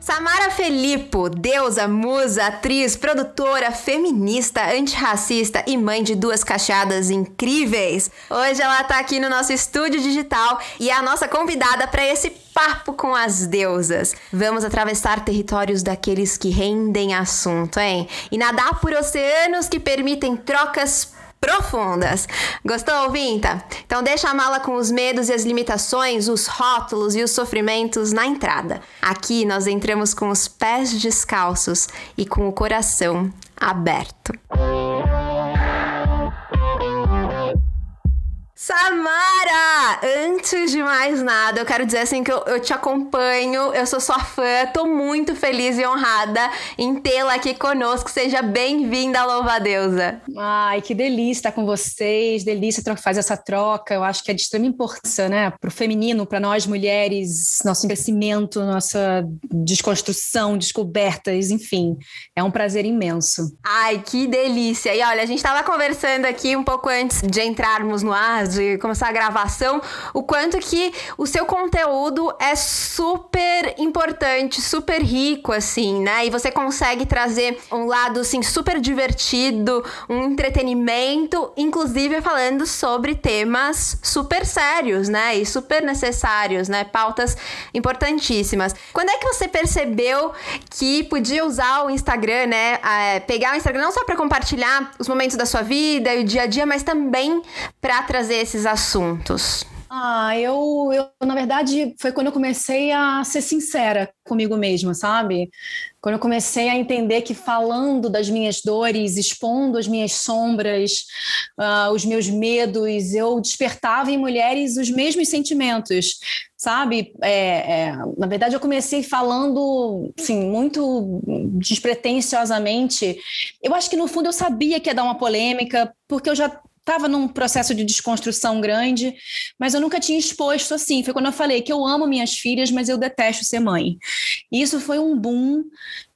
Samara Felipo, deusa, musa, atriz, produtora, feminista, antirracista e mãe de duas cachadas incríveis. Hoje ela tá aqui no nosso estúdio digital e é a nossa convidada para esse papo com as deusas. Vamos atravessar territórios daqueles que rendem assunto, hein? E nadar por oceanos que permitem trocas profundas. Gostou, Vinta? Então deixa a mala com os medos e as limitações, os rótulos e os sofrimentos na entrada. Aqui nós entramos com os pés descalços e com o coração aberto. Samara! Antes de mais nada, eu quero dizer assim que eu, eu, te acompanho, eu sou sua fã, tô muito feliz e honrada em tê-la aqui conosco. Seja bem-vinda Louva a Deusa. Ai, que delícia estar com vocês, delícia fazer essa troca. Eu acho que é de extrema importância, né, pro feminino, para nós mulheres, nosso crescimento, nossa desconstrução, descobertas, enfim. É um prazer imenso. Ai, que delícia! E olha, a gente tava conversando aqui um pouco antes de entrarmos no ar, de de começar a gravação, o quanto que o seu conteúdo é super importante, super rico, assim, né? E você consegue trazer um lado, assim, super divertido, um entretenimento, inclusive falando sobre temas super sérios, né? E super necessários, né? Pautas importantíssimas. Quando é que você percebeu que podia usar o Instagram, né? É, pegar o Instagram não só para compartilhar os momentos da sua vida e o dia a dia, mas também para trazer esses assuntos? Ah, eu, eu, na verdade, foi quando eu comecei a ser sincera comigo mesma, sabe? Quando eu comecei a entender que falando das minhas dores, expondo as minhas sombras, uh, os meus medos, eu despertava em mulheres os mesmos sentimentos, sabe? É, é, na verdade, eu comecei falando, assim, muito despretensiosamente. Eu acho que no fundo eu sabia que ia dar uma polêmica, porque eu já estava num processo de desconstrução grande, mas eu nunca tinha exposto assim. Foi quando eu falei que eu amo minhas filhas, mas eu detesto ser mãe. E isso foi um boom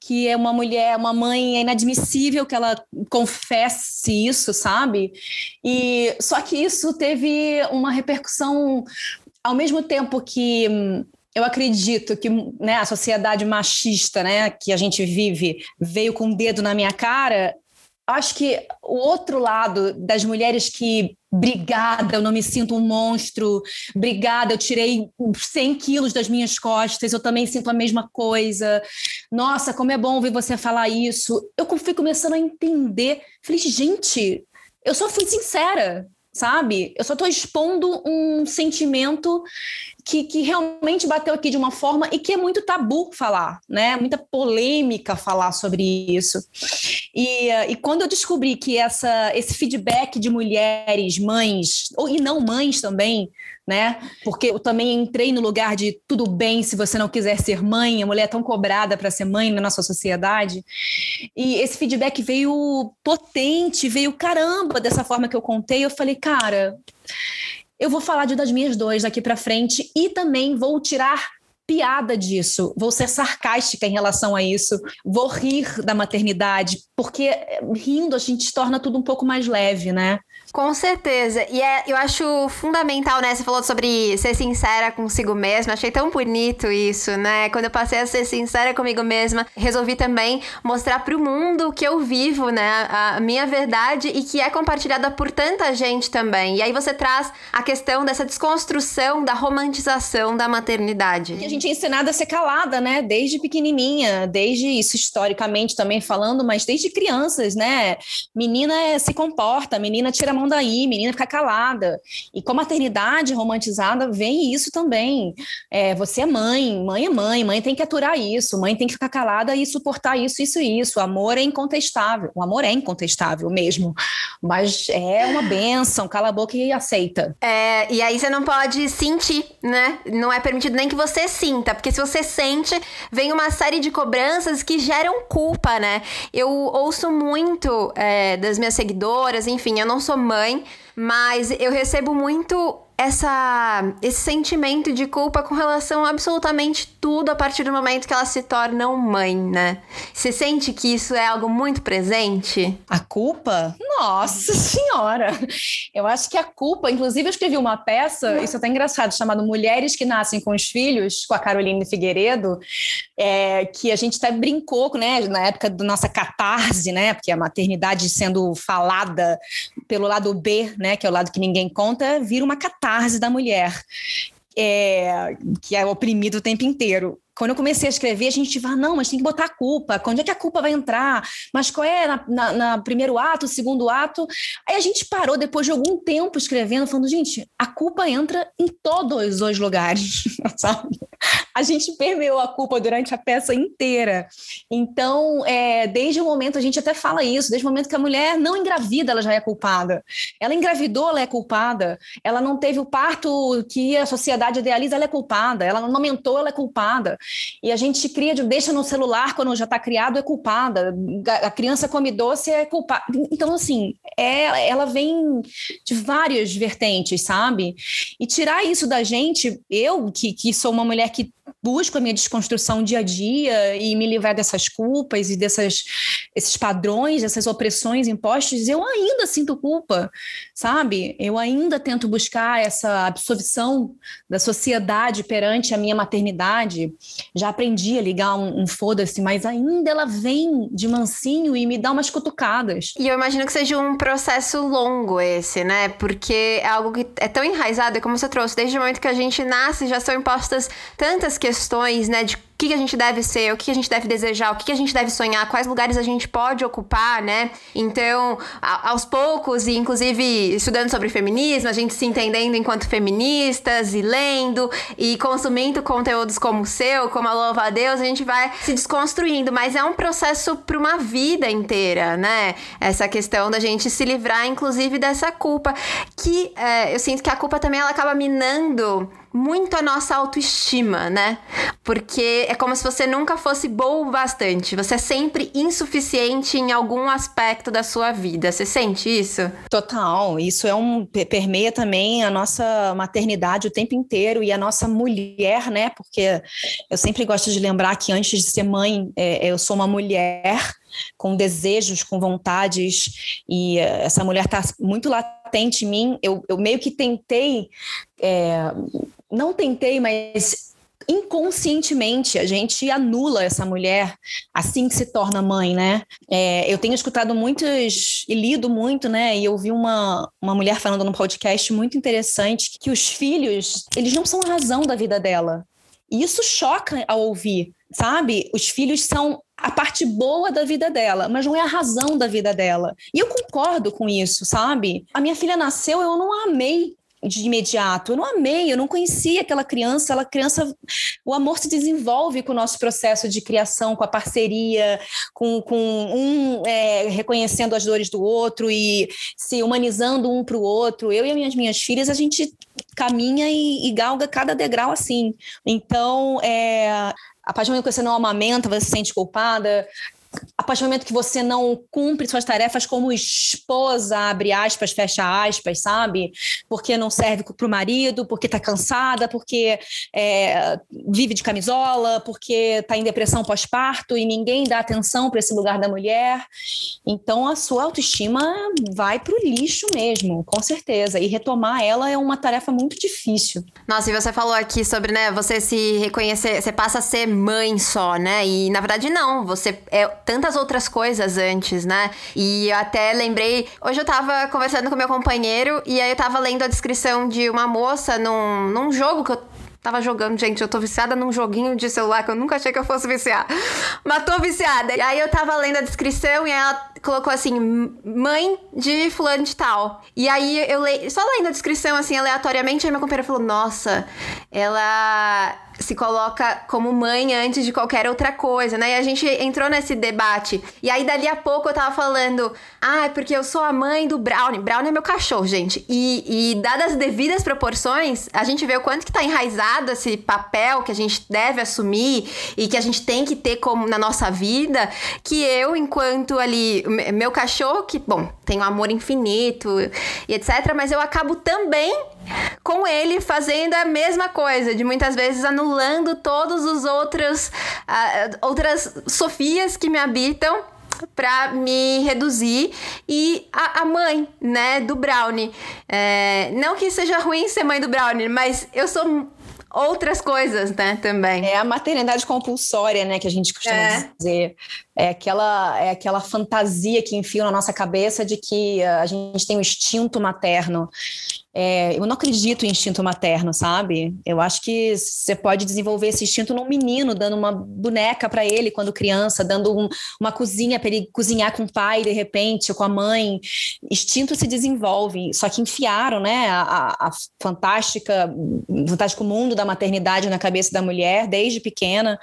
que é uma mulher, uma mãe, é inadmissível que ela confesse isso, sabe? E só que isso teve uma repercussão ao mesmo tempo que hum, eu acredito que né, a sociedade machista né, que a gente vive veio com o um dedo na minha cara, acho que o outro lado das mulheres que Obrigada, eu não me sinto um monstro. Obrigada, eu tirei 100 quilos das minhas costas, eu também sinto a mesma coisa. Nossa, como é bom ouvir você falar isso. Eu fui começando a entender. Falei, gente, eu só fui sincera, sabe? Eu só estou expondo um sentimento que, que realmente bateu aqui de uma forma e que é muito tabu falar, né? Muita polêmica falar sobre isso. E, eh, e quando eu descobri que essa, esse feedback de mulheres, mães, ou, e não mães também, né? Porque eu também entrei no lugar de tudo bem se você não quiser ser mãe, a mulher é tão cobrada para ser mãe na nossa sociedade. E esse feedback veio potente, veio caramba dessa forma que eu contei. Eu falei, cara, eu vou falar de das minhas dores daqui para frente e também vou tirar piada disso, vou ser sarcástica em relação a isso, vou rir da maternidade, porque rindo a gente torna tudo um pouco mais leve, né? Com certeza. E é, eu acho fundamental, né? Você falou sobre ser sincera consigo mesma. Achei tão bonito isso, né? Quando eu passei a ser sincera comigo mesma, resolvi também mostrar pro mundo que eu vivo, né? A minha verdade e que é compartilhada por tanta gente também. E aí você traz a questão dessa desconstrução da romantização da maternidade. Gente é ensinada a ser calada, né? Desde pequenininha, desde isso historicamente também falando, mas desde crianças, né? Menina é, se comporta, menina tira a mão daí, menina fica calada. E com a maternidade romantizada vem isso também. É, você é mãe, mãe é mãe, mãe tem que aturar isso, mãe tem que ficar calada e suportar isso, isso e isso. O amor é incontestável. O amor é incontestável mesmo. Mas é uma benção, cala a boca e aceita. É, e aí você não pode sentir, né? Não é permitido nem que você sinta, porque se você sente, vem uma série de cobranças que geram culpa, né? Eu ouço muito é, das minhas seguidoras, enfim, eu não sou mãe, mas eu recebo muito essa, esse sentimento de culpa com relação a absolutamente tudo a partir do momento que elas se tornam mãe, né? Você sente que isso é algo muito presente? A culpa? Nossa Senhora! Eu acho que a culpa, inclusive eu escrevi uma peça, isso é até engraçado, chamado Mulheres que Nascem com os Filhos, com a Caroline Figueiredo, é, que a gente até brincou, né, na época da nossa catarse, né, porque a maternidade sendo falada pelo lado B, né, que é o lado que ninguém conta, vira uma catarse da mulher. É, que é oprimido o tempo inteiro quando eu comecei a escrever, a gente fala, não, mas tem que botar a culpa. Quando é que a culpa vai entrar? Mas qual é na, na, na, primeiro ato, segundo ato? Aí a gente parou depois de algum tempo escrevendo, falando, gente, a culpa entra em todos os lugares, sabe? A gente permeou a culpa durante a peça inteira. Então, é, desde o momento, a gente até fala isso, desde o momento que a mulher não engravida, ela já é culpada. Ela engravidou, ela é culpada. Ela não teve o parto que a sociedade idealiza, ela é culpada. Ela não aumentou, ela é culpada. E a gente cria, deixa no celular quando já está criado, é culpada. A criança come doce, é culpada. Então, assim, é, ela vem de várias vertentes, sabe? E tirar isso da gente, eu que, que sou uma mulher que busco a minha desconstrução dia a dia e me livrar dessas culpas e dessas, esses padrões, dessas opressões impostas, eu ainda sinto culpa, sabe? Eu ainda tento buscar essa absolvição da sociedade perante a minha maternidade. Já aprendi a ligar um, um foda-se, mas ainda ela vem de mansinho e me dá umas cutucadas. E eu imagino que seja um processo longo esse, né? Porque é algo que é tão enraizado, é como você trouxe, desde o momento que a gente nasce já são impostas tantas questões né, de o que, a gente deve ser, o que, a gente deve desejar, o que, a gente deve sonhar, quais lugares a gente pode ocupar, né? Então, a, aos poucos, e inclusive estudando sobre feminismo, a gente se entendendo enquanto feministas e lendo e consumindo conteúdos como o seu, como a Louva a Deus, a gente vai se desconstruindo, mas é um processo para uma vida inteira, né? Essa questão da gente se livrar, inclusive, dessa culpa, que é, eu sinto que a culpa também ela acaba minando muito a nossa autoestima, né? Porque é como se você nunca fosse boa o bastante. Você é sempre insuficiente em algum aspecto da sua vida. Você sente isso? Total. Isso é um permeia também a nossa maternidade o tempo inteiro e a nossa mulher, né? Porque eu sempre gosto de lembrar que antes de ser mãe, é, eu sou uma mulher com desejos, com vontades, e essa mulher está muito latente em mim. Eu, eu meio que tentei é, não tentei, mas inconscientemente a gente anula essa mulher assim que se torna mãe, né? É, eu tenho escutado muitos e lido muito, né? E eu vi uma, uma mulher falando num podcast muito interessante que os filhos, eles não são a razão da vida dela. E isso choca ao ouvir, sabe? Os filhos são a parte boa da vida dela, mas não é a razão da vida dela. E eu concordo com isso, sabe? A minha filha nasceu, eu não amei de imediato. Eu não amei, eu não conhecia aquela criança. Aquela criança, o amor se desenvolve com o nosso processo de criação, com a parceria, com, com um é, reconhecendo as dores do outro e se humanizando um para o outro. Eu e as minhas, minhas filhas, a gente caminha e, e galga cada degrau assim. Então, é, a partir do momento que você não amamenta, você se sente culpada, a partir do momento que você não cumpre suas tarefas como esposa, abre aspas, fecha aspas, sabe? Porque não serve para o marido, porque está cansada, porque é, vive de camisola, porque está em depressão pós-parto e ninguém dá atenção para esse lugar da mulher. Então a sua autoestima vai para o lixo mesmo, com certeza. E retomar ela é uma tarefa muito difícil. Nossa, e você falou aqui sobre, né, você se reconhecer, você passa a ser mãe só, né? E na verdade não, você é tantas outras coisas antes, né? E eu até lembrei. Hoje eu tava conversando com meu companheiro e aí eu tava lendo a descrição de uma moça num, num jogo que eu tava jogando, gente, eu tô viciada num joguinho de celular que eu nunca achei que eu fosse viciar. Mas tô viciada. E aí eu tava lendo a descrição e ela colocou assim, mãe de fulano de tal. E aí eu leio, só lendo a descrição assim aleatoriamente, aí meu companheiro falou: "Nossa, ela se coloca como mãe antes de qualquer outra coisa, né? E a gente entrou nesse debate. E aí, dali a pouco, eu tava falando, ah, é porque eu sou a mãe do Brownie. Brownie é meu cachorro, gente. E, e dadas as devidas proporções, a gente vê o quanto que tá enraizado esse papel que a gente deve assumir e que a gente tem que ter como na nossa vida, que eu, enquanto ali, meu cachorro, que, bom, tem um amor infinito e etc., mas eu acabo também com ele fazendo a mesma coisa, de muitas vezes anulando todos os outros uh, outras Sofias que me habitam para me reduzir e a, a, mãe, né, do Brownie. É, não que seja ruim ser mãe do Brownie, mas eu sou outras coisas, né, também. É a maternidade compulsória, né, que a gente costuma é. dizer. É aquela, é aquela fantasia que enfia na nossa cabeça de que a gente tem um instinto materno. É, eu não acredito em instinto materno, sabe? Eu acho que você pode desenvolver esse instinto num menino, dando uma boneca para ele quando criança, dando um, uma cozinha para ele cozinhar com o pai de repente, ou com a mãe. Instinto se desenvolve, só que enfiaram, né, a, a fantástica, fantástico mundo da maternidade na cabeça da mulher desde pequena.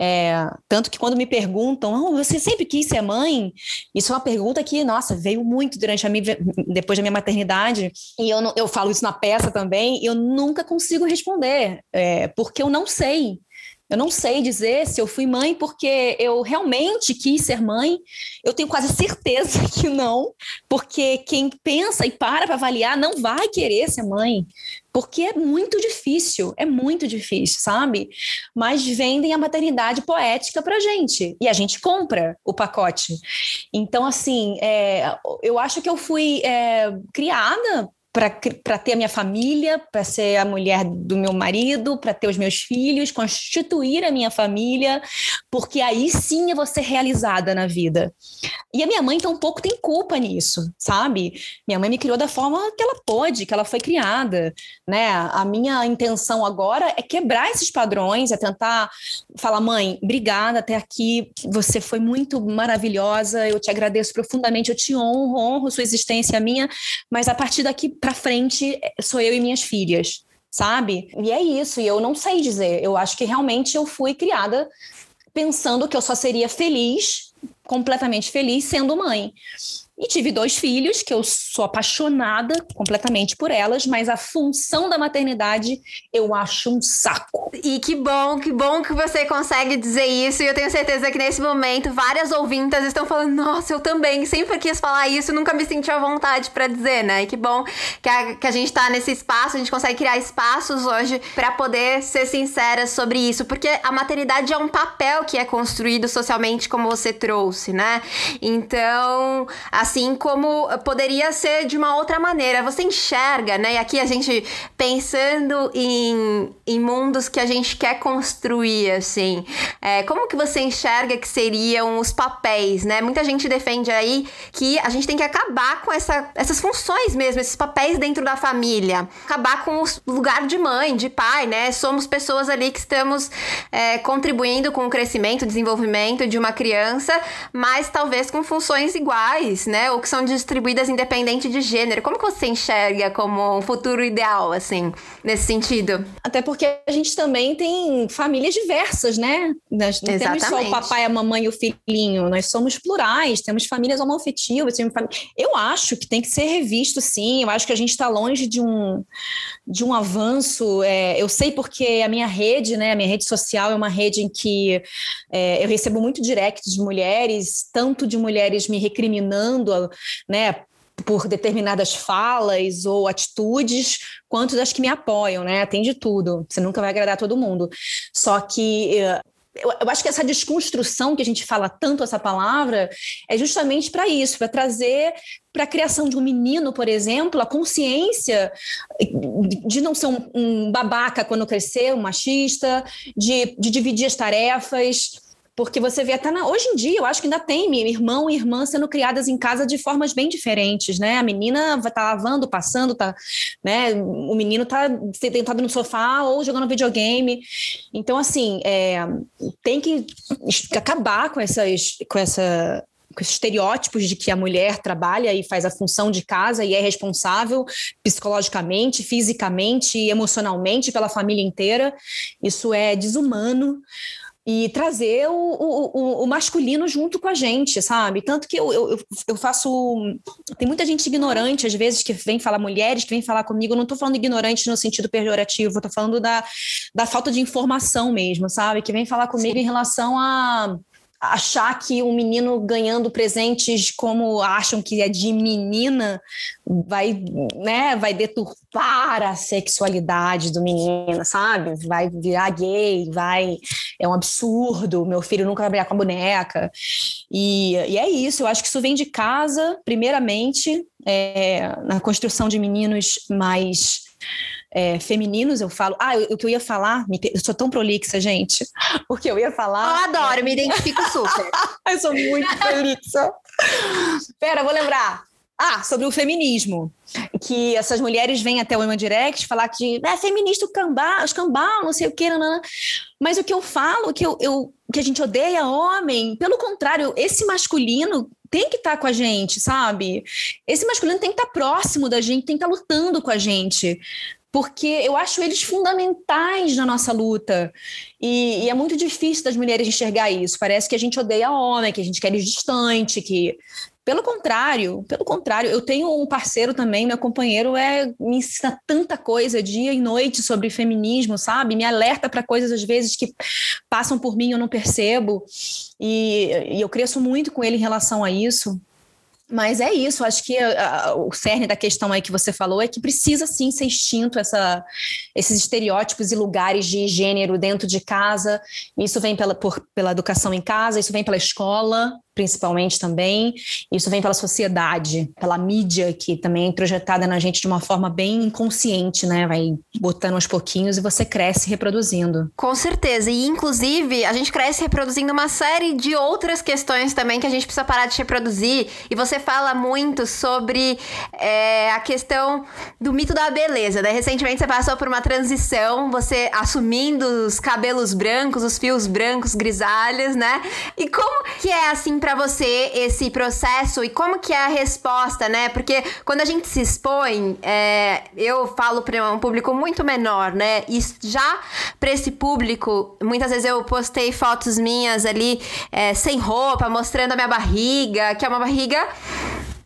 É, tanto que quando me perguntam, oh, você sempre quis ser mãe? Isso é uma pergunta que, nossa, veio muito durante a minha, depois da minha maternidade. E eu, eu falo isso na peça também, eu nunca consigo responder, é, porque eu não sei. Eu não sei dizer se eu fui mãe porque eu realmente quis ser mãe. Eu tenho quase certeza que não, porque quem pensa e para para avaliar não vai querer ser mãe, porque é muito difícil, é muito difícil, sabe? Mas vendem a maternidade poética para gente e a gente compra o pacote. Então, assim, é, eu acho que eu fui é, criada para ter a minha família, para ser a mulher do meu marido, para ter os meus filhos, constituir a minha família, porque aí sim eu vou ser realizada na vida. E a minha mãe então um pouco tem culpa nisso, sabe? Minha mãe me criou da forma que ela pôde, que ela foi criada, né? A minha intenção agora é quebrar esses padrões, é tentar falar, mãe, obrigada até aqui, você foi muito maravilhosa, eu te agradeço profundamente, eu te honro, honro sua existência minha, mas a partir daqui para frente eh, sou eu e minhas filhas, sabe? E é isso, e eu não sei dizer. Eu acho que realmente eu fui criada pensando que eu só seria feliz, completamente feliz, sendo mãe. E tive dois filhos, que eu sou apaixonada completamente por elas, mas a função da maternidade eu acho um saco. E que bom, que bom que você consegue dizer isso. E eu tenho certeza que nesse momento várias ouvintas estão falando: nossa, eu também sempre quis falar isso, nunca me senti à vontade para dizer, né? E que bom que a, que a gente tá nesse espaço, a gente consegue criar espaços hoje para poder ser sincera sobre isso, porque a maternidade é um papel que é construído socialmente, como você trouxe, né? Então, as assim como poderia ser de uma outra maneira. Você enxerga, né? E aqui a gente pensando em, em mundos que a gente quer construir, assim. É, como que você enxerga que seriam os papéis, né? Muita gente defende aí que a gente tem que acabar com essa, essas funções mesmo, esses papéis dentro da família. Acabar com o lugar de mãe, de pai, né? Somos pessoas ali que estamos é, contribuindo com o crescimento, desenvolvimento de uma criança, mas talvez com funções iguais, né? Né? Ou que são distribuídas independente de gênero. Como que você enxerga como um futuro ideal, assim, nesse sentido? Até porque a gente também tem famílias diversas, né? Nós não Exatamente. temos só o papai, a mamãe e o filhinho. Nós somos plurais, temos famílias homoafetivas. Temos fam... Eu acho que tem que ser revisto, sim. Eu acho que a gente está longe de um, de um avanço. É, eu sei porque a minha rede, né? A minha rede social é uma rede em que é, eu recebo muito direct de mulheres, tanto de mulheres me recriminando né, por determinadas falas ou atitudes, quanto das que me apoiam, né? Tem de tudo. Você nunca vai agradar todo mundo. Só que eh, eu, acho que essa desconstrução que a gente fala tanto essa palavra é justamente para isso, para trazer para a criação de um menino, por exemplo, a consciência de não ser um, um babaca quando crescer, um machista, de, de dividir as tarefas porque você vê até na, hoje em dia, eu acho que ainda tem irmão e irmã sendo criadas em casa de formas bem diferentes, né? A menina tá lavando, passando, tá, né? O menino tá sentado no sofá ou jogando videogame. Então, assim, é, tem que acabar com essas, com essa com estereótipos de que a mulher trabalha e faz a função de casa e é responsável psicologicamente, fisicamente e emocionalmente pela família inteira. Isso é desumano e trazer o, o, o, masculino junto com a gente, sabe? Tanto que eu, eu, eu faço. Tem muita gente ignorante, às vezes, que vem falar, mulheres que vêm falar comigo. Eu não estou falando ignorante no sentido pejorativo, estou falando da, da falta de informação mesmo, sabe? Que vem falar comigo Sim. em relação a achar que um menino ganhando presentes como acham que é de menina vai, né, vai deturpar a sexualidade do menino, sabe? Vai virar gay, vai é um absurdo, meu filho nunca vai brincar com a boneca. E, e é isso, eu acho que isso vem de casa, primeiramente, é, na construção de meninos mais é, femininos, eu falo. Ah, o que eu ia falar, eu sou tão prolixa, gente. O que eu ia falar. Eu adoro, me identifico super. eu sou muito prolixa. Pera, vou lembrar. Ah, sobre o feminismo. Que essas mulheres vêm até o Women Direct falar que é feminista o cambá, os cambá, não sei o que, não, mas o que eu falo, que, eu, eu, que a gente odeia homem, pelo contrário, esse masculino tem que estar tá com a gente, sabe? Esse masculino tem que estar tá próximo da gente, tem que estar tá lutando com a gente porque eu acho eles fundamentais na nossa luta. E, e, é muito difícil das mulheres enxergar isso. Parece que a gente odeia homem, que a gente quer eles distante, que. Pelo contrário, pelo contrário, eu tenho um parceiro também, meu companheiro é me ensina tanta coisa dia e noite sobre feminismo, sabe? Me alerta para coisas às vezes que passam por mim eu não percebo. E, e eu cresço muito com ele em relação a isso. Mas é isso, acho que a, a, o cerne da questão aí que você falou é que precisa sim ser extinto essa, esses estereótipos e lugares de gênero dentro de casa. Isso vem pela, por, pela educação em casa, isso vem pela escola, principalmente também. Isso vem pela sociedade, pela mídia, que também é introjetada na gente de uma forma bem inconsciente, né? Vai botando aos pouquinhos e você cresce reproduzindo. Com certeza. E, inclusive, a gente cresce reproduzindo uma série de outras questões também que a gente precisa parar de reproduzir. E você fala muito sobre é, a questão do mito da beleza, né? Recentemente você passou por uma transição, você assumindo os cabelos brancos, os fios brancos, grisalhos, né? E como que é, assim, você esse processo e como que é a resposta, né? Porque quando a gente se expõe, é, eu falo para um público muito menor, né? E já para esse público, muitas vezes eu postei fotos minhas ali é, sem roupa, mostrando a minha barriga, que é uma barriga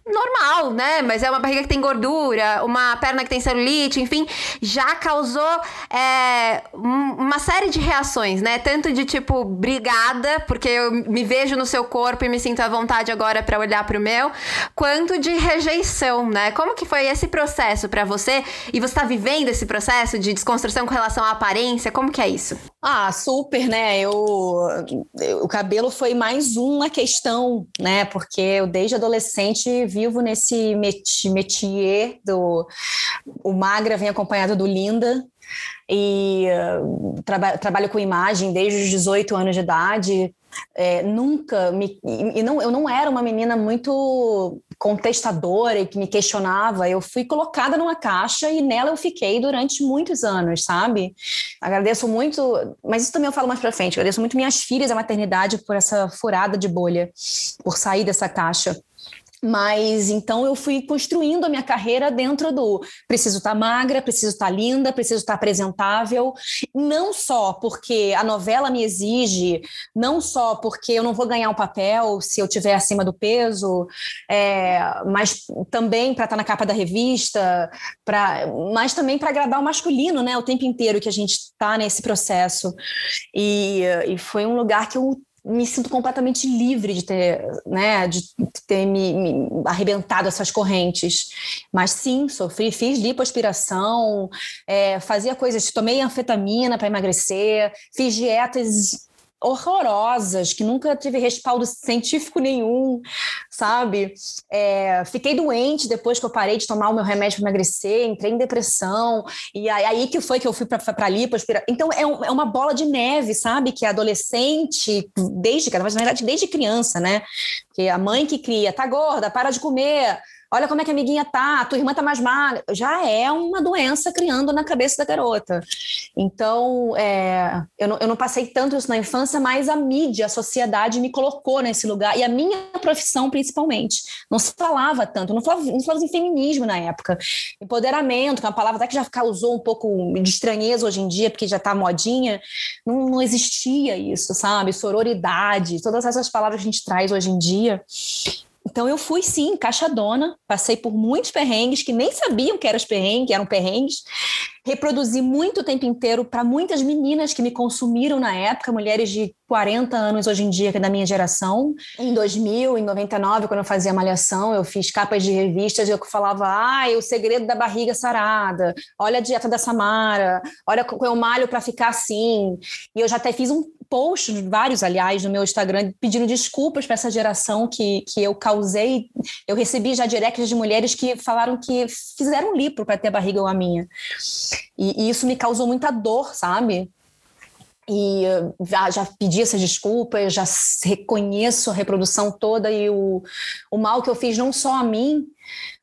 normal, né? Mas é uma barriga que tem gordura, uma perna que tem celulite, enfim, já causou é, uma série de reações, né? Tanto de tipo, brigada, porque eu me vejo no seu corpo e me sinto à vontade agora para olhar pro meu, quanto de rejeição, né? Como que foi esse processo para você? E você tá vivendo esse processo de desconstrução com relação à aparência? Como que é isso? Ah, super, né? Eu, eu o cabelo foi mais uma questão, né? Porque eu desde adolescente vivo nesse métier do. O Magra vem acompanhado do Linda, e uh, traba trabalho com imagem desde os 18 anos de idade. É, nunca me. E não, eu não era uma menina muito contestadora e que me questionava. Eu fui colocada numa caixa e nela eu fiquei durante muitos anos, sabe? Agradeço muito, mas isso também eu falo mais pra frente. Agradeço muito minhas filhas, a maternidade, por essa furada de bolha, por sair dessa caixa. Mas então eu fui construindo a minha carreira dentro do preciso estar tá magra, preciso estar tá linda, preciso estar tá apresentável, não só porque a novela me exige, não só porque eu não vou ganhar um papel se eu estiver acima do peso, é, mas também para estar na capa da revista, pra, mas também para agradar o masculino, né? O tempo inteiro que a gente está nesse processo. E, e foi um lugar que eu me sinto completamente livre de ter, né, de ter me, me, arrebentado essas correntes. Mas sim, sofri, fiz lipoaspiração, é, fazia coisas, tomei anfetamina para emagrecer, fiz dietas horrorosas, que nunca tive respaldo científico nenhum, sabe? É, fiquei doente depois que eu parei de tomar o meu remédio para emagrecer, entrei em depressão, e aí, aí que foi que eu fui para lipoaspiração. Então é, um, é, uma bola de neve, sabe? Que adolescente, desde, mas na verdade desde criança, né? Que a mãe que cria, tá gorda, para de comer, olha como é que a amiguinha tá, tua irmã tá mais magra. Já é uma doença criando na cabeça da garota. Então, é, eu, não, eu não passei tanto isso na infância, mas a mídia, a sociedade me colocou nesse lugar, e a minha profissão principalmente. Não se falava tanto, não falava, não falava em feminismo na época. Empoderamento, que é uma palavra até que já causou um pouco de estranheza hoje em dia, porque já tá modinha, não, não existia isso, sabe? Sororidade, todas essas palavras que a gente traz hoje em dia. Então eu fui sim, encaixadona, passei por muitos perrengues que nem sabiam que eram os perrengues, eram perrengues. Reproduzi muito o tempo inteiro para muitas meninas que me consumiram na época, mulheres de 40 anos hoje em dia, que é da minha geração. Em 2000, em 99, quando eu fazia malhação, eu fiz capas de revistas e eu falava: "Ah, o segredo da barriga sarada. Olha a dieta da Samara. Olha como eu malho para ficar assim". E eu já até fiz um posts, vários, aliás, no meu Instagram, pedindo desculpas para essa geração que, que eu causei. Eu recebi já directs de mulheres que falaram que fizeram lipro para ter a barriga igual a minha. E, e, isso me causou muita dor, sabe? E já, já pedi essas desculpas, já reconheço a reprodução toda e o, o mal que eu fiz não só a mim,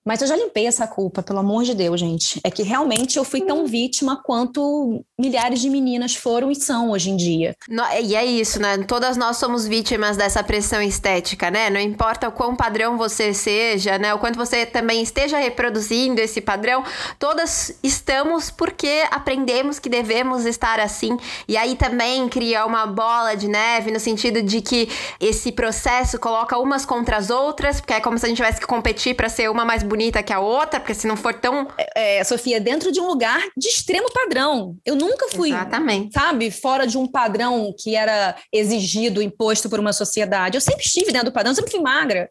mas eu já limpei essa culpa, pelo amor de Deus, gente. É que realmente eu fui tão uhum. vítima quanto milhares de meninas foram e são hoje em dia. No, e é isso, né? Todas nós somos vítimas dessa pressão estética, né? Não importa o quão padrão você seja, né? O quanto você também esteja reproduzindo esse padrão, todas estamos porque aprendemos que devemos estar assim. E aí também cria uma bola de neve no sentido de que esse processo coloca umas contra as outras, porque é como se a gente tivesse que competir para ser uma mais bonita que a outra, porque se não for tão. É, é, Sofia, dentro de um lugar de extremo padrão. Eu nunca fui, Exatamente. sabe, fora de um padrão que era exigido, imposto por uma sociedade. Eu sempre estive dentro do padrão, eu sempre fui magra.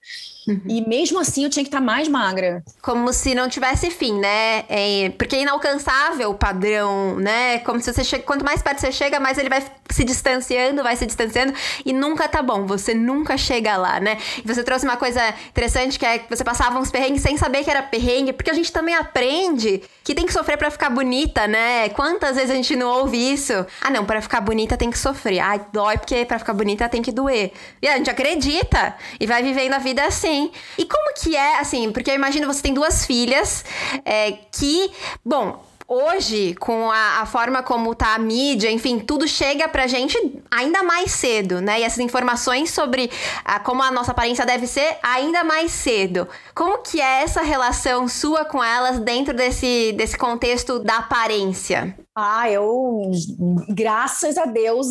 Uhum. E mesmo assim eu tinha que estar mais magra. Como se não tivesse fim, né? É, porque é inalcançável o padrão, né? Como se você chega, quanto mais perto você chega, mais ele vai se distanciando, vai se distanciando e nunca tá bom. Você nunca chega lá, né? E você trouxe uma coisa interessante que é que você passava uns perrengues sem saber que era perrengue, porque a gente também aprende que tem que sofrer para ficar bonita, né? Quantas vezes a gente não ouve isso? Ah, não, para ficar bonita tem que sofrer. Ai, dói porque para ficar bonita tem que doer. E a gente acredita e vai vivendo a vida assim. E como que é, assim, porque eu imagino você tem duas filhas é, que, bom, hoje, com a, a, forma como tá a mídia, enfim, tudo chega pra gente ainda mais cedo, né? E essas informações sobre a, como a nossa aparência deve ser ainda mais cedo. Como que é essa relação sua com elas dentro desse, desse contexto da aparência? Ah, eu, graças a Deus,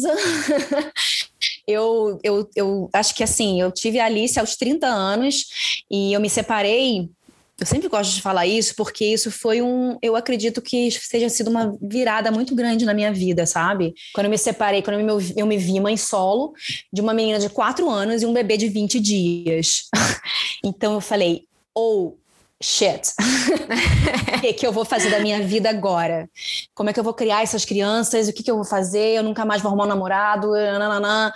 eu, eu, eu acho que assim, eu tive a Alice aos 30 anos e eu me separei eu sempre gosto de falar isso porque isso foi um. Eu acredito que seja sido uma virada muito grande na minha vida, sabe? Quando eu me separei, quando eu me, eu me vi mãe solo de uma menina de 4 anos e um bebê de 20 dias. então eu falei, ou. Shit. o que, que eu vou fazer da minha vida agora? Como é que eu vou criar essas crianças? O que, que eu vou fazer? Eu nunca mais vou arrumar um namorado. Nananã.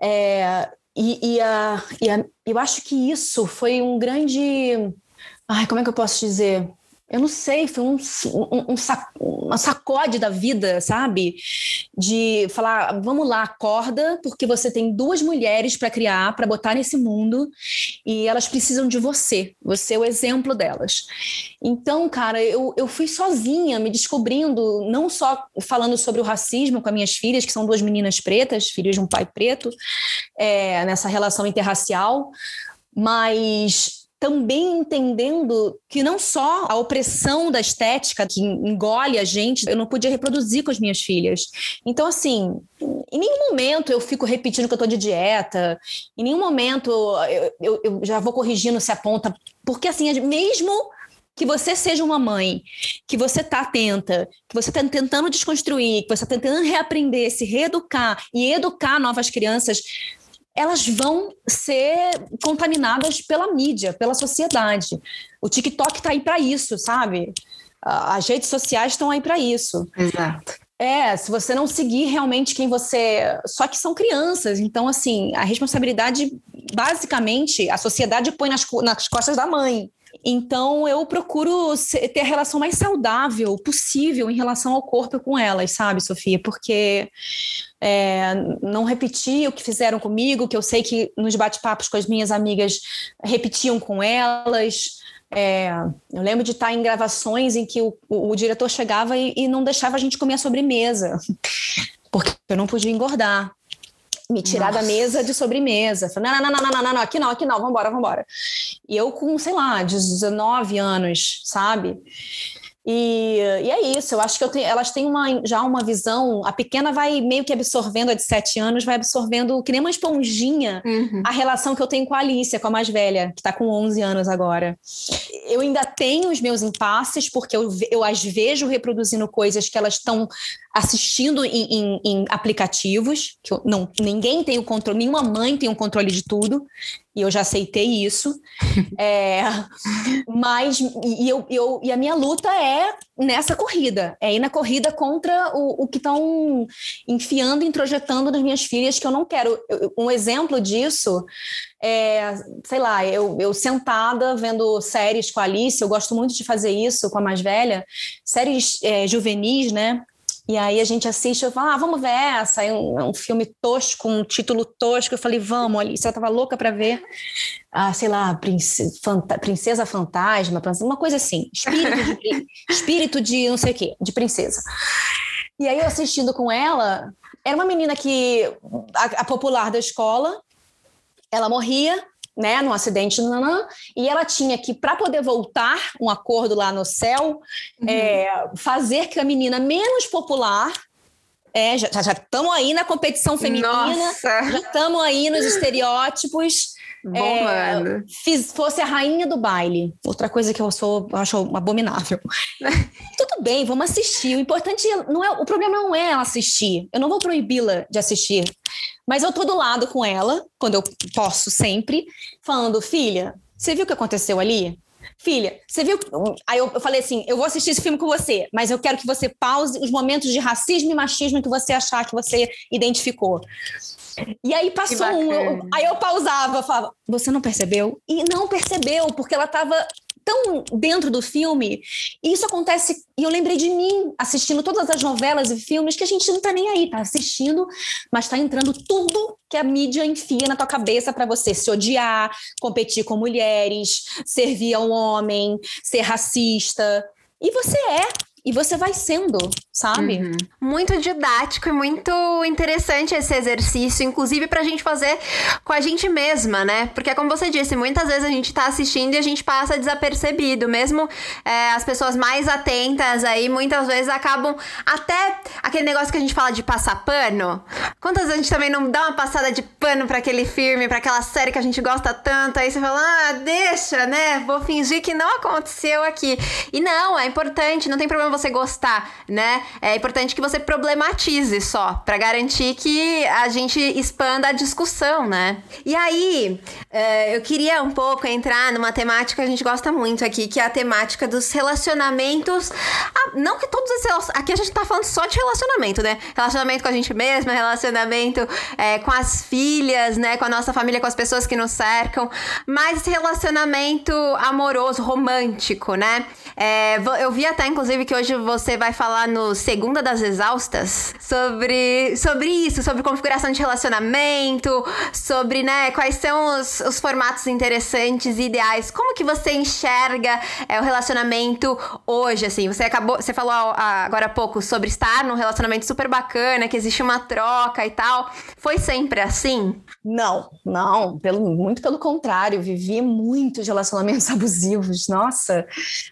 É, e, e, a, e a, eu acho que isso foi um grande Ai, como é que eu posso dizer? Eu não sei, foi um, um, um sac, uma sacode da vida, sabe? De falar, vamos lá, acorda, porque você tem duas mulheres para criar, para botar nesse mundo, e elas precisam de você. Você é o exemplo delas. Então, cara, eu, eu fui sozinha, me descobrindo, não só falando sobre o racismo com as minhas filhas, que são duas meninas pretas, filhas de um pai preto, é, nessa relação interracial, mas também entendendo que não só a opressão da estética que engole a gente, eu não podia reproduzir com as minhas filhas. Então, assim, em nenhum momento eu fico repetindo que eu estou de dieta, em nenhum momento eu, eu, eu já vou corrigindo se aponta, porque assim, mesmo que você seja uma mãe, que você está atenta, que você está tentando desconstruir, que você está tentando reaprender, se reeducar e educar novas crianças, elas vão ser contaminadas pela mídia, pela sociedade. O TikTok está aí para isso, sabe? As redes sociais estão aí para isso. Exato. É, se você não seguir realmente quem você. Só que são crianças, então, assim, a responsabilidade, basicamente, a sociedade põe nas, nas costas da mãe. Então, eu procuro ter a relação mais saudável possível em relação ao corpo com elas, sabe, Sofia? Porque é, não repetir o que fizeram comigo, que eu sei que nos bate-papos com as minhas amigas repetiam com elas. É, eu lembro de estar em gravações em que o, o, o diretor chegava e, e, não deixava a gente comer a sobremesa, porque eu não podia engordar. Me tirar Nossa. da mesa de sobremesa. Falei, não, não, não, não, não, não, aqui não, aqui não, vambora, vambora. E eu com, sei lá, 19 anos, sabe? E, e, é isso, eu acho que eu tenho, elas têm uma, já uma visão. A pequena vai meio que absorvendo, a de sete anos, vai absorvendo, que nem uma esponjinha, uhum. a relação que eu tenho com a Alicia, com a mais velha, que está com 11 anos agora. Eu ainda tenho os meus impasses, porque eu, eu as vejo reproduzindo coisas que elas estão assistindo em, em, em, aplicativos, que eu, não, ninguém tem o controle, nenhuma mãe tem o controle de tudo, e eu já aceitei isso. é, mas, e, eu, eu, e a minha luta é nessa corrida, é ir na corrida contra o, o que estão enfiando, introjetando nas minhas filhas, que eu não quero. Um exemplo disso é, sei lá, eu, eu sentada vendo séries com a Alice, eu gosto muito de fazer isso com a mais velha, séries é, juvenis, né? E aí a gente assiste, eu falo, ah, vamos ver essa. É um, um, filme tosco, um título tosco. Eu falei, vamos, Alice, ela tava louca para ver, ah, sei lá, Princesa, Fanta, Princesa Fantasma, uma coisa assim, espírito de, espírito de não sei o quê, de princesa. E aí eu assistindo com ela, era uma menina que, a, a popular da escola, ela morria, né, num acidente, nanã, e ela tinha que, para poder voltar um acordo lá no céu, uhum. é, fazer que a menina menos popular é, já estamos aí na competição feminina, Nossa. já estamos aí nos estereótipos. É, fiz, fosse a rainha do baile. Outra coisa que eu sou, eu acho abominável. Tudo bem, vamos assistir. O importante não é, o problema não é ela assistir. Eu não vou proibi-la de assistir. Mas eu tô do lado com ela, quando eu posso sempre, falando, filha, você viu o que aconteceu ali? Filha, você viu? Aí eu, eu falei assim: eu vou assistir esse filme com você, mas eu quero que você pause os momentos de racismo e machismo que você achar que você identificou. E aí passou um. Aí eu pausava, falava, você não percebeu? E não percebeu, porque ela estava tão dentro do filme. E isso acontece. E eu lembrei de mim assistindo todas as novelas e filmes que a gente não tá nem aí, tá assistindo, mas tá entrando tudo que a mídia enfia na tua cabeça para você se odiar, competir com mulheres, servir a um homem, ser racista. E você é e você vai sendo, sabe? Uhum. Muito didático e muito interessante esse exercício, inclusive pra gente fazer com a gente mesma, né? Porque, como você disse, muitas vezes a gente tá assistindo e a gente passa desapercebido. Mesmo é, as pessoas mais atentas aí, muitas vezes acabam até aquele negócio que a gente fala de passar pano. Quantas vezes a gente também não dá uma passada de pano para aquele filme, para aquela série que a gente gosta tanto? Aí você fala, ah, deixa, né? Vou fingir que não aconteceu aqui. E não, é importante, não tem problema você gostar, né? É importante que você problematize só, para garantir que a gente expanda a discussão, né? E aí, é, eu queria um pouco entrar numa temática que a gente gosta muito aqui, que é a temática dos relacionamentos. Ah, não que todos esses. Aqui a gente tá falando só de relacionamento, né? Relacionamento com a gente mesma, relacionamento é, com as filhas, né? Com a nossa família, com as pessoas que nos cercam. Mas relacionamento amoroso, romântico, né? É, eu vi até, inclusive, que hoje você vai falar no Segunda das Exaustas sobre, sobre isso, sobre configuração de relacionamento, sobre, né, quais são os, os formatos interessantes e ideais. Como que você enxerga é, o relacionamento hoje, assim? Você acabou, você falou agora há pouco sobre estar num relacionamento super bacana, que existe uma troca e tal. Foi sempre assim? Não, não, pelo, muito pelo contrário, vivi muitos relacionamentos abusivos. Nossa,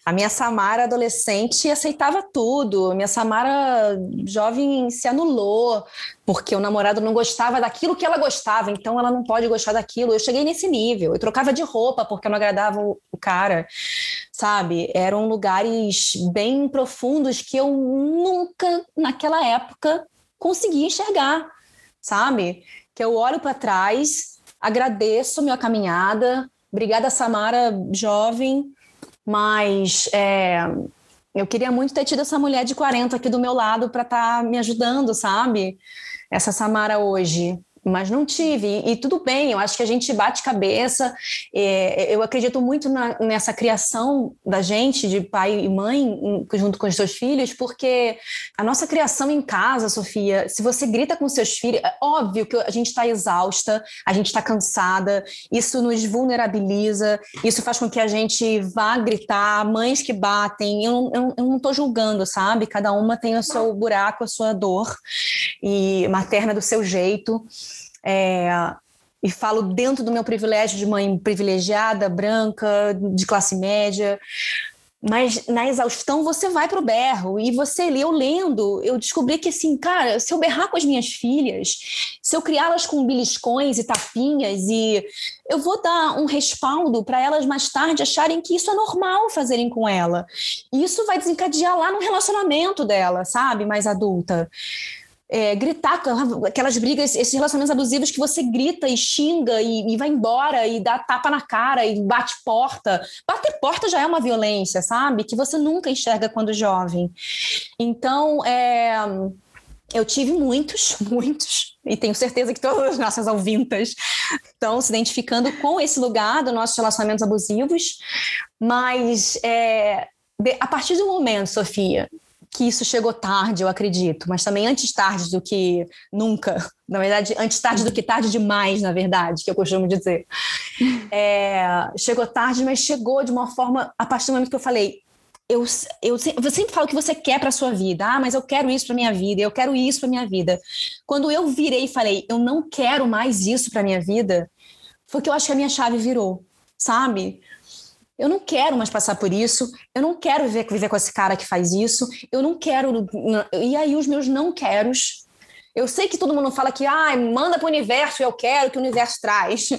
a minha Samara adolescente aceitava tudo. Minha Samara jovem se anulou porque o namorado não gostava daquilo que ela gostava, então ela não pode gostar daquilo. Eu cheguei nesse nível. Eu trocava de roupa porque eu não agradava o, cara, sabe? Eram lugares bem profundos que eu nunca, naquela época, conseguia enxergar, sabe? Que eu olho para trás, agradeço minha caminhada. Obrigada, Samara, jovem mas é, eu queria muito ter tido essa mulher de 40 aqui do meu lado para estar tá me ajudando, sabe? Essa Samara hoje. Mas não tive. E, e, tudo bem, eu acho que a gente bate cabeça. É, eu acredito muito na, nessa criação da gente, de pai e mãe, junto com os seus filhos, porque a nossa criação em casa, Sofia, se você grita com seus filhos, é óbvio que a gente está exausta, a gente está cansada, isso nos vulnerabiliza, isso faz com que a gente vá gritar, mães que batem. Eu, eu, eu não estou julgando, sabe? Cada uma tem o seu buraco, a sua dor, e materna do seu jeito. É, e falo dentro do meu privilégio de mãe privilegiada, branca, de classe média. Mas na exaustão você vai para o berro e você eu lendo, eu descobri que assim, cara, se eu berrar com as minhas filhas, se eu criá-las com beliscões e tapinhas e eu vou dar um respaldo para elas mais tarde acharem que isso é normal fazerem com ela. E isso vai desencadear lá no relacionamento dela, sabe, mais adulta é, gritar, aquelas brigas, esses relacionamentos abusivos que você grita e xinga e, e, vai embora e dá tapa na cara e bate porta. Bater porta já é uma violência, sabe? Que você nunca enxerga quando jovem. Então, é, eu tive muitos, muitos, e tenho certeza que todas as nossas ouvintas estão se identificando com esse lugar dos nossos relacionamentos abusivos, mas é, a partir do momento, Sofia, que isso chegou tarde, eu acredito, mas também antes tarde do que nunca. Na verdade, antes tarde do que tarde demais, na verdade, que eu costumo dizer. É, chegou tarde, mas chegou de uma forma, a partir do momento que eu falei, eu, eu, eu sempre falo que você quer para sua vida. Ah, mas eu quero isso para minha vida, eu quero isso para minha vida. Quando eu virei e falei, eu não quero mais isso para minha vida, foi que eu acho que a minha chave virou, sabe? Eu não quero mais passar por isso, eu não quero viver, viver com esse cara que faz isso, eu não quero. E aí, os meus não queros. Eu sei que todo mundo fala que, ah, manda para o universo, eu quero que o universo traz.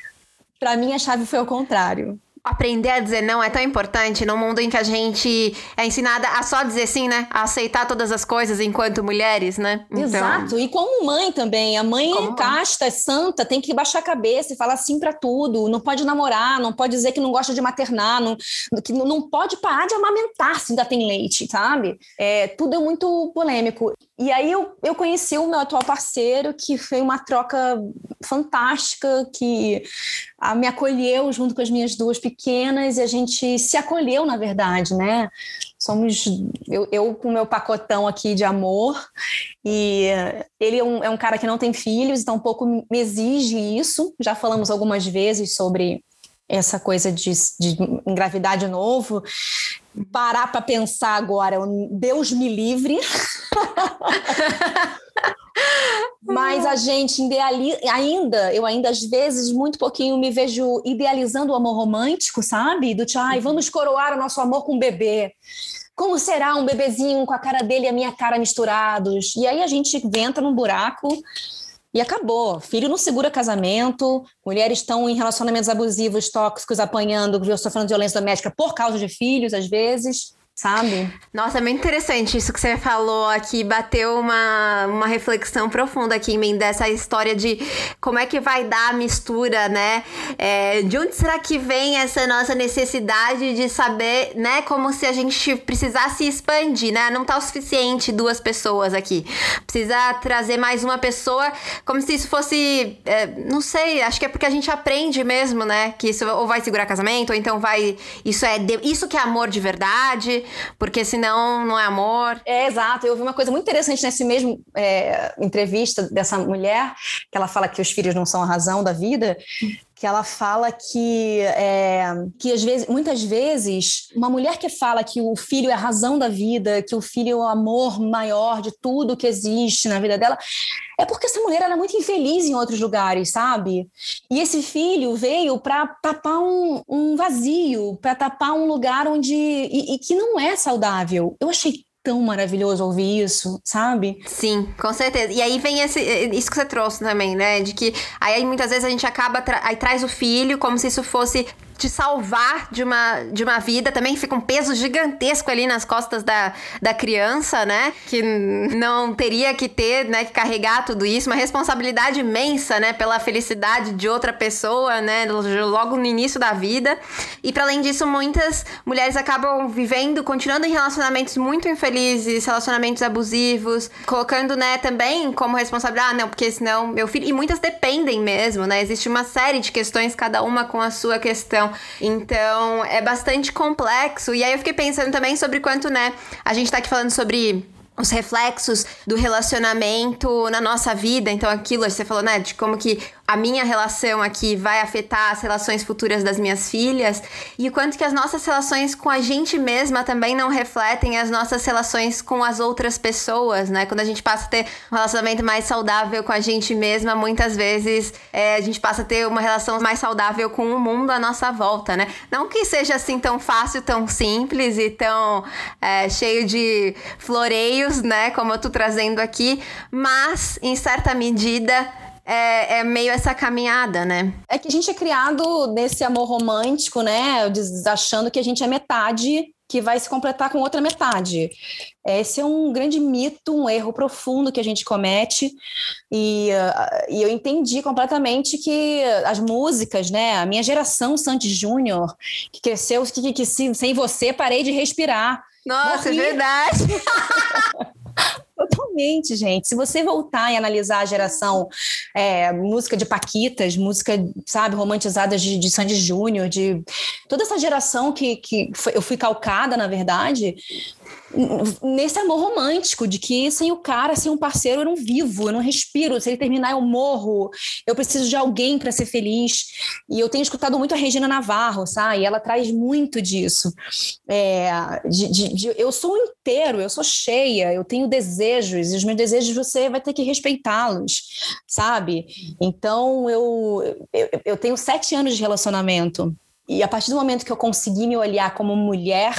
para mim, a chave foi ao contrário. Aprender a dizer não é tão importante num mundo em que a gente é ensinada a só dizer sim, né? A aceitar todas as coisas enquanto mulheres, né? Então... Exato. E como mãe também. A mãe como é casta, é santa, tem que baixar a cabeça e falar sim para tudo. Não pode namorar, não pode dizer que não gosta de maternar, não, que não pode parar de amamentar se ainda tem leite, sabe? É, tudo é muito polêmico. E aí eu, eu conheci o meu atual parceiro, que foi uma troca fantástica, que a, me acolheu junto com as minhas duas pequenas, e a gente se acolheu, na verdade, né? Somos eu, eu com o meu pacotão aqui de amor, e ele é um, é um cara que não tem filhos, então um pouco me exige isso. Já falamos algumas vezes sobre essa coisa de, de engravidar de novo parar para pensar agora, Deus me livre. Mas a gente idealiza, ainda, eu ainda às vezes, muito pouquinho, me vejo idealizando o amor romântico, sabe? Do tipo, ai, vamos coroar o nosso amor com um bebê. Como será um bebezinho com a cara dele e a minha cara misturados? E aí a gente entra num buraco e acabou. Filho não segura casamento, mulheres estão em relacionamentos abusivos, tóxicos, apanhando, sofrendo violência doméstica por causa de filhos, às vezes sabe? Nossa, é muito interessante isso que você falou aqui, bateu uma, uma reflexão profunda aqui em mim dessa história de como é que vai dar a mistura, né? É, de onde será que vem essa nossa necessidade de saber, né? Como se a gente precisasse expandir, né? Não tá o suficiente duas pessoas aqui. Precisa trazer mais uma pessoa, como se isso fosse, é, não sei, acho que é porque a gente aprende mesmo, né? Que isso ou vai segurar casamento, ou então vai, isso é, de, isso que é amor de verdade, porque senão não é amor. É, exato. Eu vi uma coisa muito interessante nesse mesmo é, entrevista dessa mulher, que ela fala que os filhos não são a razão da vida, que ela fala que, é, que às vezes, muitas vezes, uma mulher que fala que o filho é a razão da vida, que o filho é o amor maior de tudo que existe na vida dela, é porque essa mulher era muito infeliz em outros lugares, sabe? E esse filho veio para tapar um, um vazio, para tapar um lugar onde. E, e que não é saudável. Eu achei tão maravilhoso ouvir isso, sabe? Sim, com certeza. E aí vem esse, isso que você trouxe também, né? De que aí muitas vezes a gente acaba, tra aí traz o filho como se isso fosse te salvar de uma, de uma vida. Também fica um peso gigantesco ali nas costas da, da criança, né? Que não teria que ter, né? Que carregar tudo isso. Uma responsabilidade imensa, né? Pela felicidade de outra pessoa, né? Logo no início da vida. E para além disso, muitas mulheres acabam vivendo, continuando em relacionamentos muito infelizes, relacionamentos abusivos, colocando, né, também como responsabilidade, ah, não, porque senão meu filho. E muitas dependem mesmo, né? Existe uma série de questões, cada uma com a sua questão. Então, é bastante complexo. E aí eu fiquei pensando também sobre quanto, né, a gente tá aqui falando sobre os reflexos do relacionamento na nossa vida. Então, aquilo, você falou, né, de como que a minha relação aqui vai afetar as relações futuras das minhas filhas e o quanto que as nossas relações com a gente mesma também não refletem as nossas relações com as outras pessoas, né? Quando a gente passa a ter um relacionamento mais saudável com a gente mesma, muitas vezes é, a gente passa a ter uma relação mais saudável com o mundo à nossa volta, né? Não que seja assim tão fácil, tão simples e tão é, cheio de floreios, né? Como eu tô trazendo aqui, mas em certa medida é, é, meio essa caminhada, né? É que a gente é criado nesse amor romântico, né? Achando que a gente é metade que vai se completar com outra metade. Esse é um grande mito, um erro profundo que a gente comete. E, e eu entendi completamente que as músicas, né? A minha geração Santos Júnior, que cresceu, que, que, que sem você parei de respirar. Nossa, é Morri. é verdade. Totalmente, gente. Se você voltar e analisar a geração é, música de Paquitas, música, sabe, romantizada de, de Sandy Júnior, de toda essa geração que, que foi, eu fui calcada, na verdade, nesse amor romântico, de que sem o cara, sem um parceiro, eu não vivo, eu não respiro. Se ele terminar, eu morro. Eu preciso de alguém para ser feliz. E eu tenho escutado muito a Regina Navarro, sabe? E ela traz muito disso. É, de, de, de, eu sou inteiro, eu sou cheia, eu tenho desejos, e os meus desejos você vai ter que respeitá-los, sabe? Então, eu, eu, eu tenho sete anos de relacionamento. E a partir do momento que eu consegui me olhar como mulher,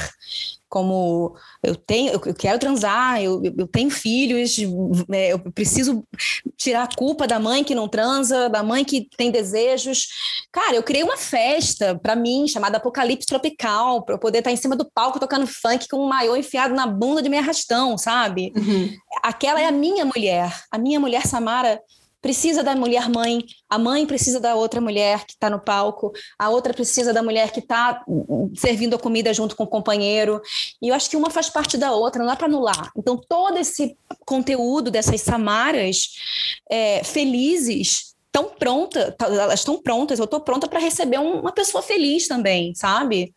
como eu tenho, eu quero transar, eu, eu tenho filhos, é, eu preciso tirar a culpa da mãe que não transa, da mãe que tem desejos. Cara, eu criei uma festa para mim chamada Apocalipse Tropical, para eu poder estar em cima do palco tocando funk com um maiô enfiado na bunda de meio arrastão, sabe? Uhum. Aquela é a minha mulher, a minha mulher Samara precisa da mulher mãe, a mãe precisa da outra mulher que está no palco, a outra precisa da mulher que está servindo a comida junto com o companheiro. E eu acho que uma faz parte da outra, não dá para anular. Então, todo esse conteúdo dessas samaras é, felizes estão prontas, elas estão prontas, eu estou pronta para receber uma pessoa feliz também, sabe?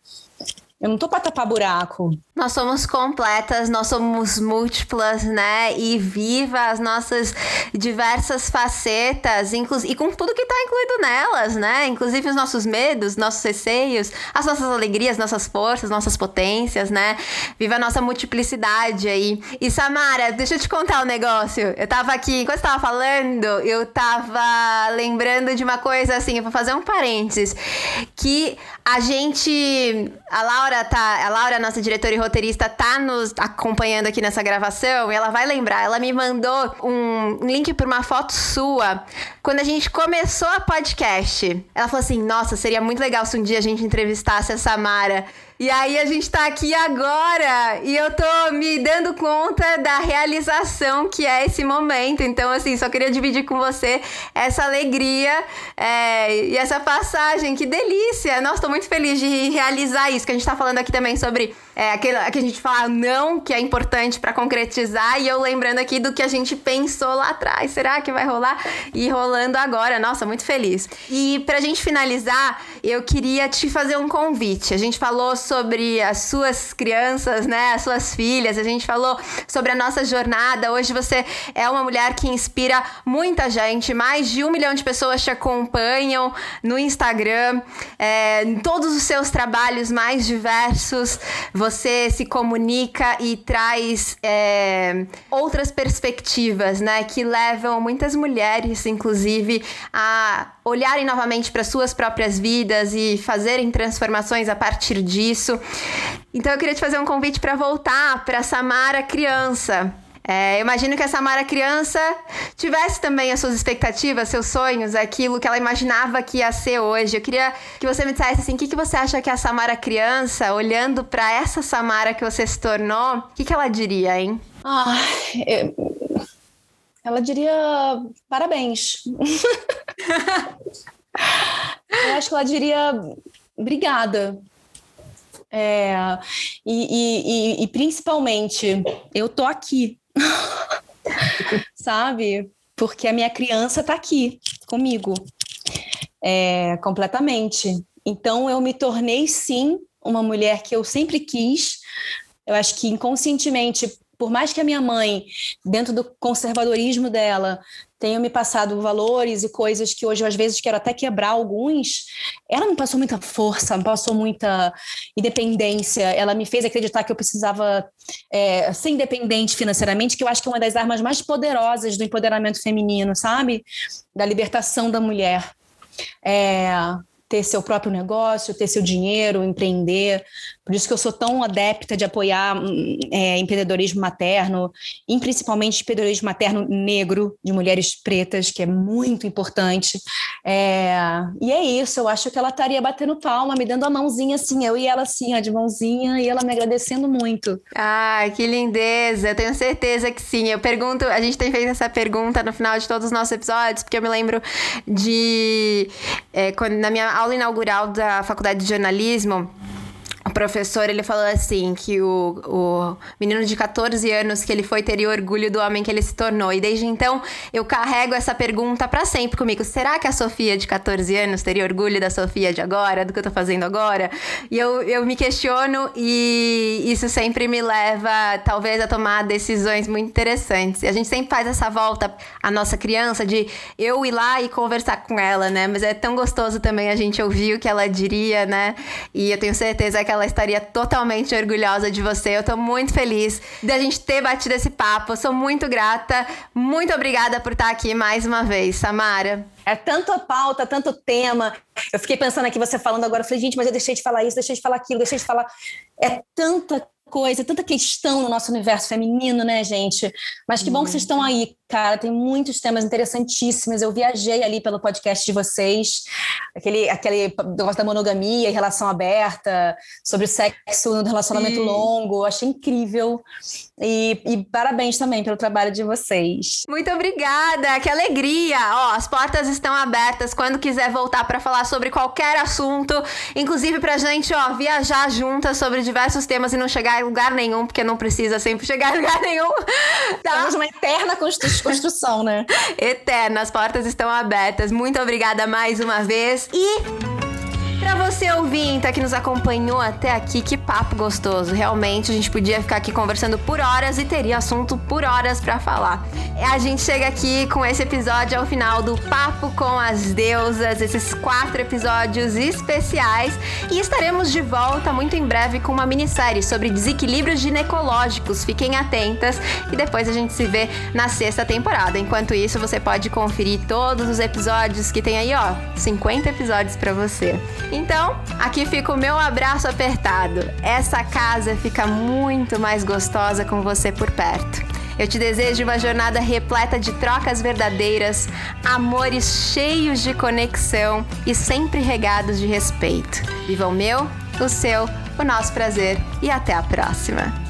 Eu não tô para tapar buraco. Nós somos completas, nós somos múltiplas, né? E viva as nossas diversas facetas, e com tudo que tá incluído nelas, né? Inclusive os nossos medos, nossos receios, as nossas alegrias, nossas forças, nossas potências, né? Viva a nossa multiplicidade aí. E Samara, deixa eu te contar um negócio. Eu tava aqui, enquanto você tava falando, eu tava lembrando de uma coisa assim, eu vou fazer um parênteses, que a gente, a Laura tá, a Laura, nossa diretora e roteirista, tá nos acompanhando aqui nessa gravação e ela vai lembrar. Ela me mandou um link para uma foto sua quando a gente começou a podcast. Ela falou assim: Nossa, seria muito legal se um dia a gente entrevistasse a Samara. E aí a gente tá aqui agora e eu tô me dando conta da realização que é esse momento. Então, assim, só queria dividir com você essa alegria é, e essa passagem. Que delícia! Nossa, tô muito feliz de realizar isso, que a gente tá falando aqui também sobre é, aquele que a gente fala não, que é importante para concretizar. E eu lembrando aqui do que a gente pensou lá atrás. Será que vai rolar? E rolando agora. Nossa, muito feliz. E pra gente finalizar, eu queria te fazer um convite. A gente falou sobre as suas crianças, né? As suas filhas. A gente falou sobre a nossa jornada. Hoje você é uma mulher que inspira muita gente. Mais de um milhão de pessoas te acompanham no Instagram, é, em todos os seus trabalhos mais diversos. Você se comunica e traz é, outras perspectivas, né? Que levam muitas mulheres, inclusive, a olharem novamente para suas próprias vidas e fazerem transformações a partir disso. Então eu queria te fazer um convite para voltar para Samara criança. É, imagino que a Samara criança tivesse também as suas expectativas, seus sonhos, aquilo que ela imaginava que ia ser hoje. Eu queria que você me dissesse assim, o que, que você acha que a Samara criança, olhando para essa Samara que você se tornou, o que, que ela diria, hein? Ah, eu... ela diria parabéns. eu acho que ela diria obrigada. É, e, e, e, principalmente, eu tô aqui. Sabe? Porque a minha criança tá aqui comigo. É, completamente. Então eu me tornei sim uma mulher que eu sempre quis. Eu acho que inconscientemente por mais que a minha mãe, dentro do conservadorismo dela, tenha me passado valores e coisas que hoje eu às vezes quero até quebrar alguns, ela me passou muita força, me passou muita independência, ela me fez acreditar que eu precisava é, ser independente financeiramente, que eu acho que é uma das armas mais poderosas do empoderamento feminino, sabe? Da libertação da mulher. É, ter seu próprio negócio, ter seu dinheiro, empreender. Por isso que eu sou tão adepta de apoiar hum, é, empreendedorismo materno, e principalmente empreendedorismo materno negro, de mulheres pretas, que é muito importante. É, e é isso, eu acho que ela estaria batendo palma, me dando a mãozinha assim, eu e ela assim, ó, de mãozinha, e ela me agradecendo muito. Ai, que lindeza, eu tenho certeza que sim. Eu pergunto, a gente tem feito essa pergunta no final de todos os nossos episódios, porque eu me lembro de, é, quando, na minha aula inaugural da faculdade de jornalismo, o professor, ele falou assim, que o, o menino de 14 anos que ele foi teria orgulho do homem que ele se tornou. E desde então, eu carrego essa pergunta para sempre comigo. Será que a Sofia de 14 anos teria orgulho da Sofia de agora, do que eu tô fazendo agora? E eu, eu me questiono e isso sempre me leva, talvez, a tomar decisões muito interessantes. E a gente sempre faz essa volta à nossa criança de eu ir lá e conversar com ela, né? Mas é tão gostoso também a gente ouvir o que ela diria, né? E eu tenho certeza que ela estaria totalmente orgulhosa de você. Eu tô muito feliz da gente ter batido esse papo. Eu sou muito grata. Muito obrigada por estar aqui mais uma vez, Samara. É tanta pauta, tanto tema. Eu fiquei pensando aqui, você falando agora, eu falei, gente, mas eu deixei de falar isso, deixei de falar aquilo, deixei de falar. É tanta coisa, tanta questão no nosso universo feminino, né, gente? Mas que bom que vocês estão aí, cara. Tem muitos temas interessantíssimos. Eu viajei ali pelo podcast de vocês, aquele, aquele negócio da monogamia e relação aberta, sobre sexo no relacionamento Sim. longo. Achei incrível. E, e, parabéns também pelo trabalho de vocês. Muito obrigada, que alegria! Ó, as portas estão abertas quando quiser voltar para falar sobre qualquer assunto, inclusive pra gente, ó, viajar juntas sobre diversos temas e não chegar em lugar nenhum, porque não precisa sempre chegar em lugar nenhum. Tá? Estamos uma eterna construção, né? Eterna, as portas estão abertas. Muito obrigada mais uma vez e Pra você ouvinte que nos acompanhou até aqui, que papo gostoso. Realmente, a gente podia ficar aqui conversando por horas e teria assunto por horas para falar. A gente chega aqui com esse episódio ao final do Papo com as Deusas, esses quatro episódios especiais. E estaremos de volta muito em breve com uma minissérie sobre desequilíbrios ginecológicos. Fiquem atentas e depois a gente se vê na sexta temporada. Enquanto isso, você pode conferir todos os episódios que tem aí, ó, 50 episódios para você. Então, aqui fica o meu abraço apertado. Essa casa fica muito mais gostosa com você por perto. Eu te desejo uma jornada repleta de trocas verdadeiras, amores cheios de conexão e sempre regados de respeito. Viva o meu, o seu, o nosso prazer e até a próxima!